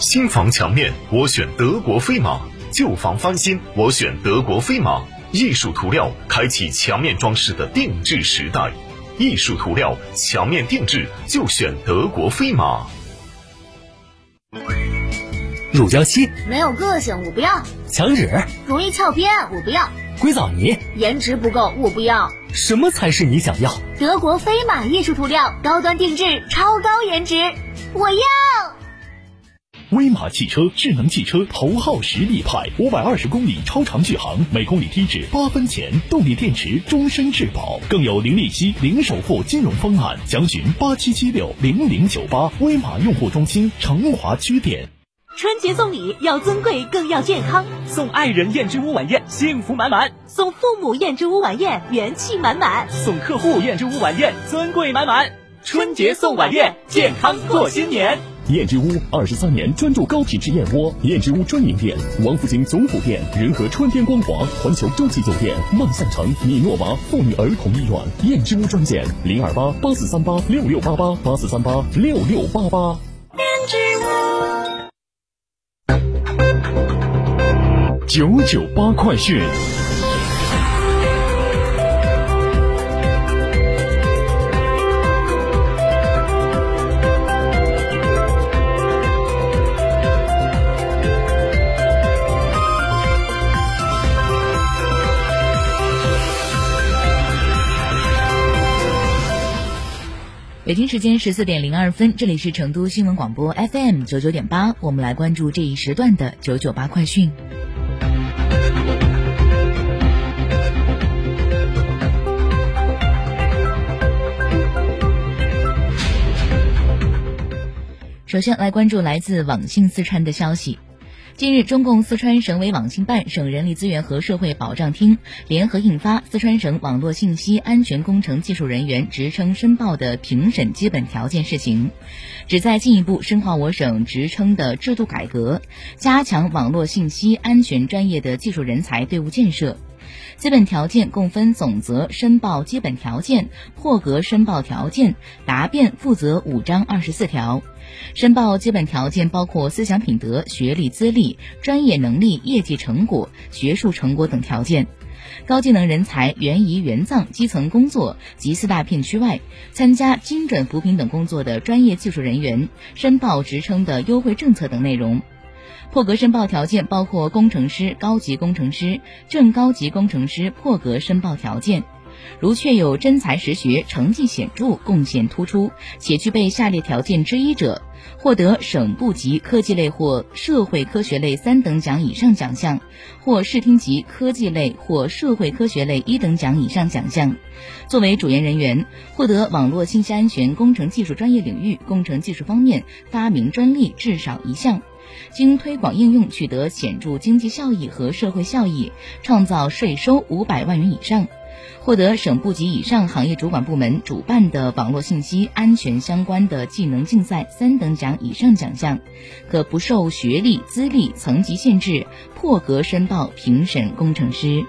新房墙面，我选德国飞马；旧房翻新，我选德国飞马。艺术涂料开启墙面装饰的定制时代，艺术涂料墙面定制就选德国飞马。乳胶漆没有个性，我不要；墙纸容易翘边，我不要；硅藻泥颜值不够，我不要。什么才是你想要？德国飞马艺术涂料，高端定制，超高颜值，我要。威马汽车智能汽车头号实力派，五百二十公里超长续航，每公里低至八分钱，动力电池终身质保，更有零利息、零首付金融方案。详询八七七六零零九八，威马用户中心成华区店。春节送礼要尊贵更要健康，送爱人燕之屋晚宴幸福满满，送父母燕之屋晚宴元气满满，送客户燕之屋晚宴尊贵满满。春节送晚宴，健康过新年。燕之屋二十三年专注高品质燕窝，燕之屋专营店：王府井总府店、仁和春天光华、环球洲际酒店、万象城、米诺娃妇女儿童医院。燕之屋专线：零二八八四三八六六八八八四三八六六八八。燕之屋九九八快讯。北京时间十四点零二分，这里是成都新闻广播 FM 九九点八，我们来关注这一时段的九九八快讯。首先来关注来自网信四川的消息。近日，中共四川省委网信办、省人力资源和社会保障厅联合印发《四川省网络信息安全工程技术人员职称申报的评审基本条件（试行）》，旨在进一步深化我省职称的制度改革，加强网络信息安全专业的技术人才队伍建设。基本条件共分总则申报基本条件、破格申报条件、答辩负责五章二十四条。申报基本条件包括思想品德、学历资历、专业能力、业绩成果、学术成果等条件。高技能人才援移原藏基层工作及四大片区外参加精准扶贫等工作的专业技术人员，申报职称的优惠政策等内容。破格申报条件包括工程师、高级工程师、正高级工程师破格申报条件。如确有真才实学、成绩显著、贡献突出，且具备下列条件之一者，获得省部级科技类或社会科学类三等奖以上奖项，或市厅级科技类或社会科学类一等奖以上奖项。作为主研人员，获得网络信息安全工程技术专业领域工程技术方面发明专利至少一项。经推广应用取得显著经济效益和社会效益，创造税收五百万元以上。获得省部级以上行业主管部门主办的网络信息安全相关的技能竞赛三等奖以上奖项，可不受学历、资历、层级限制，破格申报评审工程师。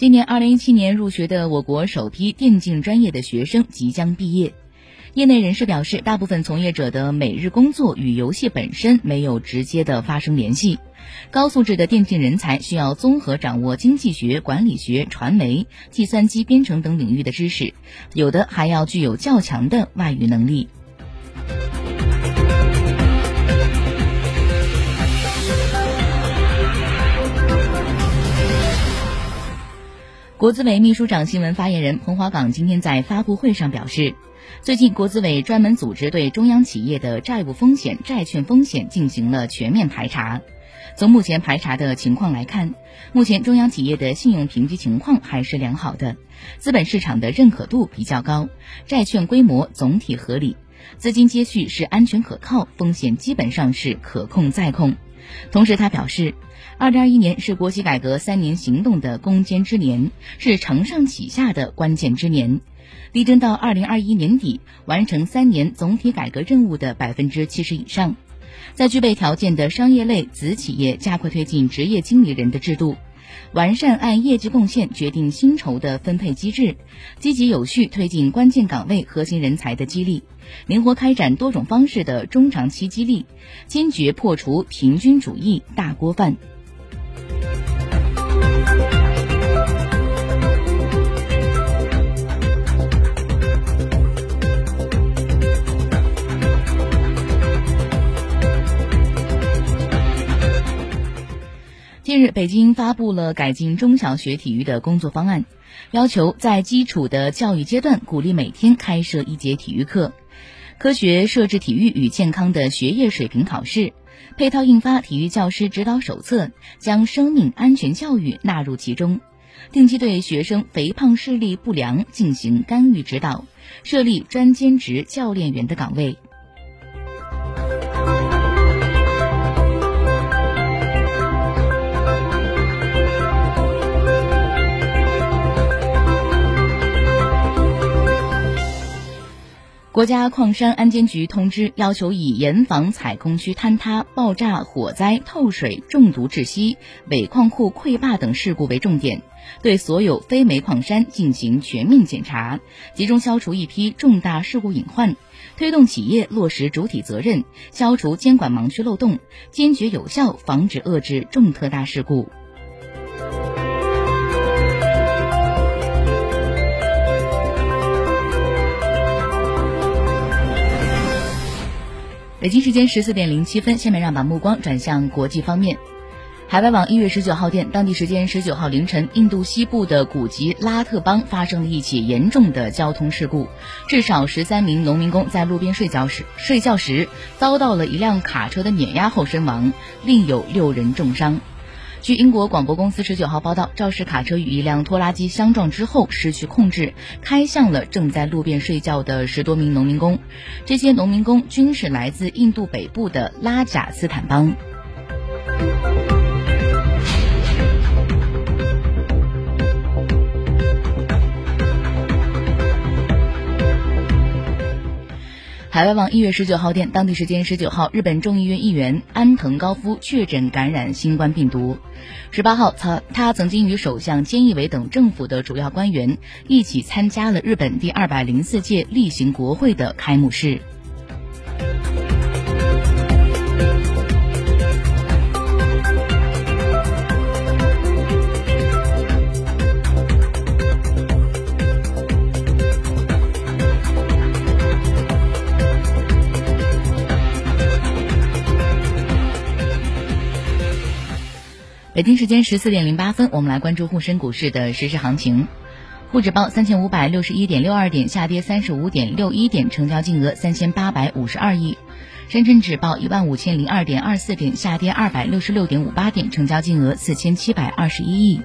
今年二零一七年入学的我国首批电竞专业的学生即将毕业。业内人士表示，大部分从业者的每日工作与游戏本身没有直接的发生联系。高素质的电竞人才需要综合掌握经济学、管理学、传媒、计算机编程等领域的知识，有的还要具有较强的外语能力。国资委秘书长、新闻发言人彭华岗今天在发布会上表示。最近，国资委专门组织对中央企业的债务风险、债券风险进行了全面排查。从目前排查的情况来看，目前中央企业的信用评级情况还是良好的，资本市场的认可度比较高，债券规模总体合理，资金接续是安全可靠，风险基本上是可控再控。同时，他表示，二零二一年是国企改革三年行动的攻坚之年，是承上启下的关键之年。力争到二零二一年底完成三年总体改革任务的百分之七十以上，在具备条件的商业类子企业加快推进职业经理人的制度，完善按业绩贡献决定薪酬的分配机制，积极有序推进关键岗位核心人才的激励，灵活开展多种方式的中长期激励，坚决破除平均主义大锅饭。近日，北京发布了改进中小学体育的工作方案，要求在基础的教育阶段，鼓励每天开设一节体育课，科学设置体育与健康的学业水平考试，配套印发体育教师指导手册，将生命安全教育纳入其中，定期对学生肥胖视力不良进行干预指导，设立专兼职教练员的岗位。国家矿山安监局通知，要求以严防采空区坍塌、爆炸、火灾、透水、中毒窒息、尾矿库溃坝等事故为重点，对所有非煤矿山进行全面检查，集中消除一批重大事故隐患，推动企业落实主体责任，消除监管盲区漏洞，坚决有效防止遏制重特大事故。北京时间十四点零七分，下面让把目光转向国际方面。海外网一月十九号电，当地时间十九号凌晨，印度西部的古吉拉特邦发生了一起严重的交通事故，至少十三名农民工在路边睡觉时睡觉时遭到了一辆卡车的碾压后身亡，另有六人重伤。据英国广播公司十九号报道，肇事卡车与一辆拖拉机相撞之后失去控制，开向了正在路边睡觉的十多名农民工。这些农民工均是来自印度北部的拉贾斯坦邦。海外网一月十九号电，当地时间十九号，日本众议院议员安藤高夫确诊感染新冠病毒。十八号，他他曾经与首相菅义伟等政府的主要官员一起参加了日本第二百零四届例行国会的开幕式。北京时间十四点零八分，我们来关注沪深股市的实时行情。沪指报三千五百六十一点六二点，下跌三十五点六一点，成交金额三千八百五十二亿。深圳指报一万五千零二点二四点，下跌二百六十六点五八点，成交金额四千七百二十一亿。